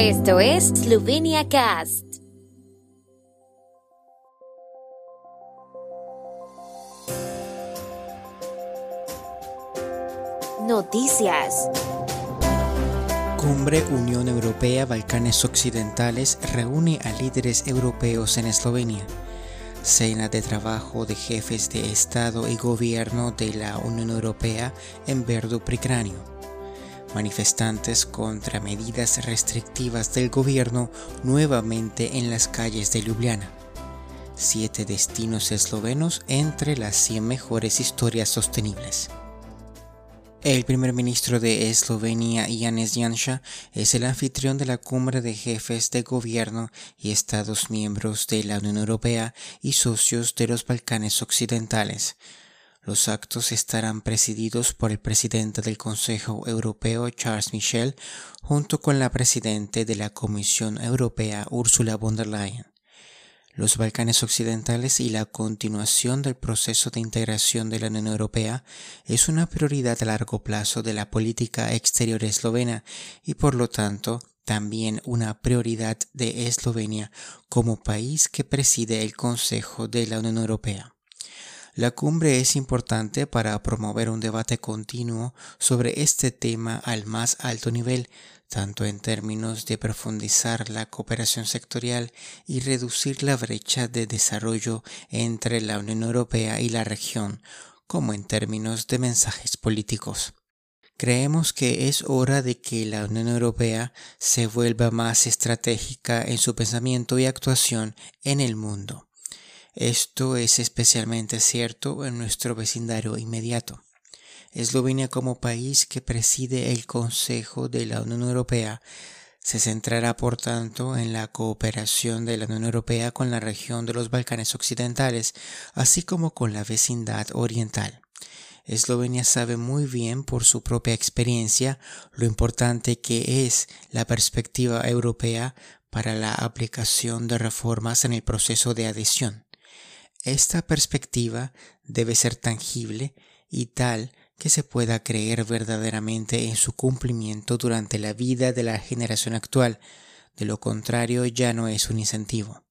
Esto es Slovenia Cast. Noticias. Cumbre Unión Europea Balcanes Occidentales reúne a líderes europeos en Eslovenia. Cena de trabajo de jefes de Estado y Gobierno de la Unión Europea en Verdo Pricranio. Manifestantes contra medidas restrictivas del gobierno nuevamente en las calles de Ljubljana. Siete destinos eslovenos entre las 100 mejores historias sostenibles. El primer ministro de Eslovenia, Janez Janša, es el anfitrión de la cumbre de jefes de gobierno y estados miembros de la Unión Europea y socios de los Balcanes Occidentales. Los actos estarán presididos por el presidente del Consejo Europeo, Charles Michel, junto con la presidente de la Comisión Europea, Ursula von der Leyen los Balcanes Occidentales y la continuación del proceso de integración de la Unión Europea es una prioridad a largo plazo de la política exterior eslovena y por lo tanto también una prioridad de Eslovenia como país que preside el Consejo de la Unión Europea. La cumbre es importante para promover un debate continuo sobre este tema al más alto nivel, tanto en términos de profundizar la cooperación sectorial y reducir la brecha de desarrollo entre la Unión Europea y la región, como en términos de mensajes políticos. Creemos que es hora de que la Unión Europea se vuelva más estratégica en su pensamiento y actuación en el mundo. Esto es especialmente cierto en nuestro vecindario inmediato. Eslovenia como país que preside el Consejo de la Unión Europea se centrará por tanto en la cooperación de la Unión Europea con la región de los Balcanes Occidentales, así como con la vecindad oriental. Eslovenia sabe muy bien por su propia experiencia lo importante que es la perspectiva europea para la aplicación de reformas en el proceso de adhesión. Esta perspectiva debe ser tangible y tal que se pueda creer verdaderamente en su cumplimiento durante la vida de la generación actual, de lo contrario ya no es un incentivo.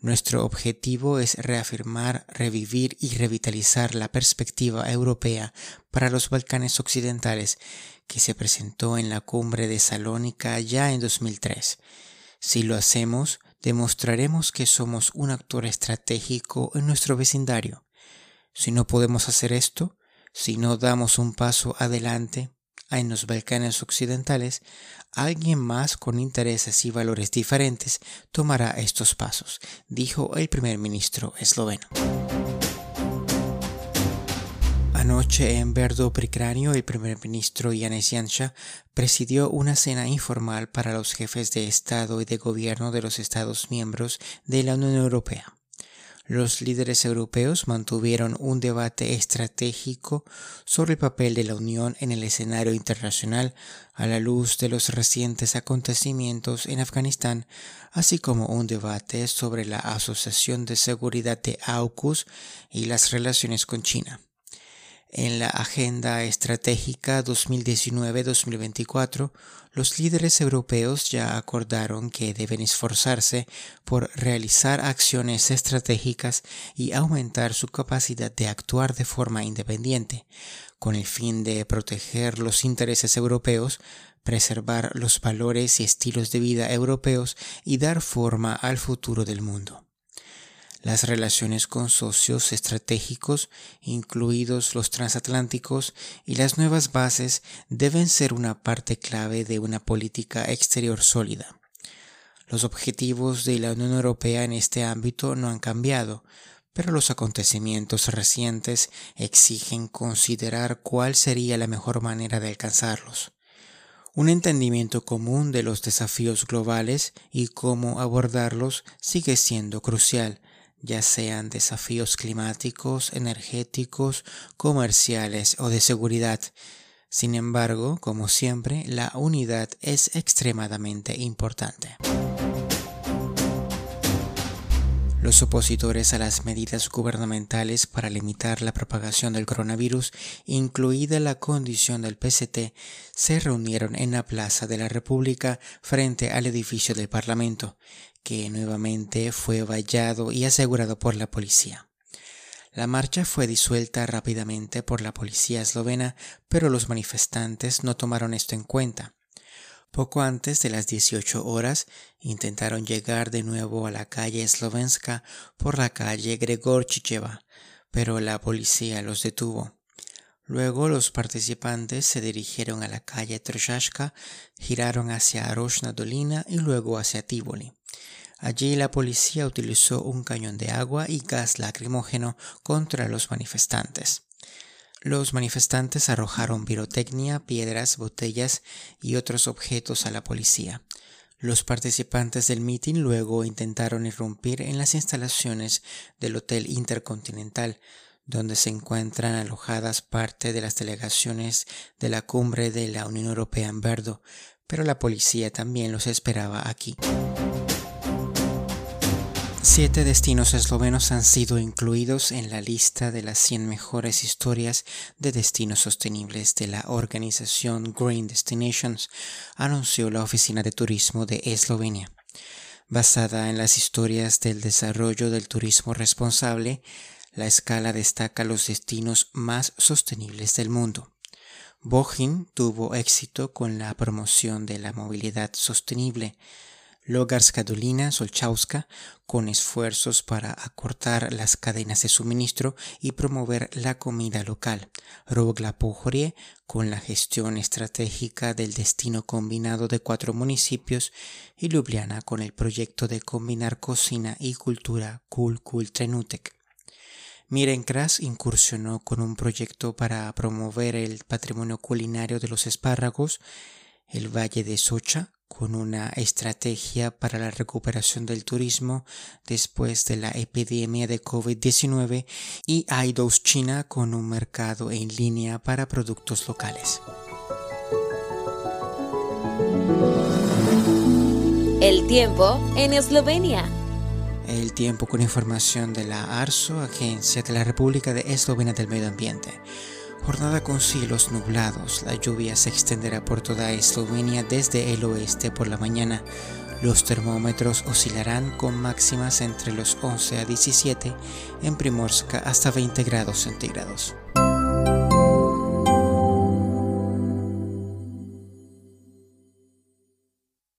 Nuestro objetivo es reafirmar, revivir y revitalizar la perspectiva europea para los Balcanes Occidentales que se presentó en la cumbre de Salónica ya en 2003. Si lo hacemos, demostraremos que somos un actor estratégico en nuestro vecindario. Si no podemos hacer esto, si no damos un paso adelante en los Balcanes occidentales, alguien más con intereses y valores diferentes tomará estos pasos, dijo el primer ministro esloveno. Anoche en Verdo Pricranio, el primer ministro Janez Janša presidió una cena informal para los jefes de Estado y de Gobierno de los Estados miembros de la Unión Europea. Los líderes europeos mantuvieron un debate estratégico sobre el papel de la Unión en el escenario internacional a la luz de los recientes acontecimientos en Afganistán, así como un debate sobre la Asociación de Seguridad de AUKUS y las relaciones con China en la Agenda Estratégica 2019-2024, los líderes europeos ya acordaron que deben esforzarse por realizar acciones estratégicas y aumentar su capacidad de actuar de forma independiente, con el fin de proteger los intereses europeos, preservar los valores y estilos de vida europeos y dar forma al futuro del mundo. Las relaciones con socios estratégicos, incluidos los transatlánticos, y las nuevas bases deben ser una parte clave de una política exterior sólida. Los objetivos de la Unión Europea en este ámbito no han cambiado, pero los acontecimientos recientes exigen considerar cuál sería la mejor manera de alcanzarlos. Un entendimiento común de los desafíos globales y cómo abordarlos sigue siendo crucial, ya sean desafíos climáticos, energéticos, comerciales o de seguridad. Sin embargo, como siempre, la unidad es extremadamente importante. Los opositores a las medidas gubernamentales para limitar la propagación del coronavirus, incluida la condición del PCT, se reunieron en la Plaza de la República frente al edificio del Parlamento, que nuevamente fue vallado y asegurado por la policía. La marcha fue disuelta rápidamente por la policía eslovena, pero los manifestantes no tomaron esto en cuenta. Poco antes de las 18 horas intentaron llegar de nuevo a la calle eslovenska por la calle Gregorčičeva, pero la policía los detuvo. Luego los participantes se dirigieron a la calle Troshashka, giraron hacia Aroshna Dolina y luego hacia Tivoli. Allí la policía utilizó un cañón de agua y gas lacrimógeno contra los manifestantes. Los manifestantes arrojaron pirotecnia, piedras, botellas y otros objetos a la policía. Los participantes del mitin luego intentaron irrumpir en las instalaciones del Hotel Intercontinental, donde se encuentran alojadas parte de las delegaciones de la cumbre de la Unión Europea en Verdo, pero la policía también los esperaba aquí. Siete destinos eslovenos han sido incluidos en la lista de las 100 mejores historias de destinos sostenibles de la organización Green Destinations, anunció la Oficina de Turismo de Eslovenia. Basada en las historias del desarrollo del turismo responsable, la escala destaca los destinos más sostenibles del mundo. Bohin tuvo éxito con la promoción de la movilidad sostenible, Logarska Dolina Solchauska con esfuerzos para acortar las cadenas de suministro y promover la comida local. Rogla con la gestión estratégica del destino combinado de cuatro municipios y Ljubljana con el proyecto de combinar cocina y cultura Kul Kul Trenutek. Miren Kras incursionó con un proyecto para promover el patrimonio culinario de los espárragos, el Valle de Socha, con una estrategia para la recuperación del turismo después de la epidemia de COVID-19 y iDose China con un mercado en línea para productos locales. El tiempo en Eslovenia. El tiempo con información de la ARSO, Agencia de la República de Eslovenia del Medio Ambiente. Jornada con cielos nublados, la lluvia se extenderá por toda Eslovenia desde el oeste por la mañana. Los termómetros oscilarán con máximas entre los 11 a 17, en Primorska hasta 20 grados centígrados.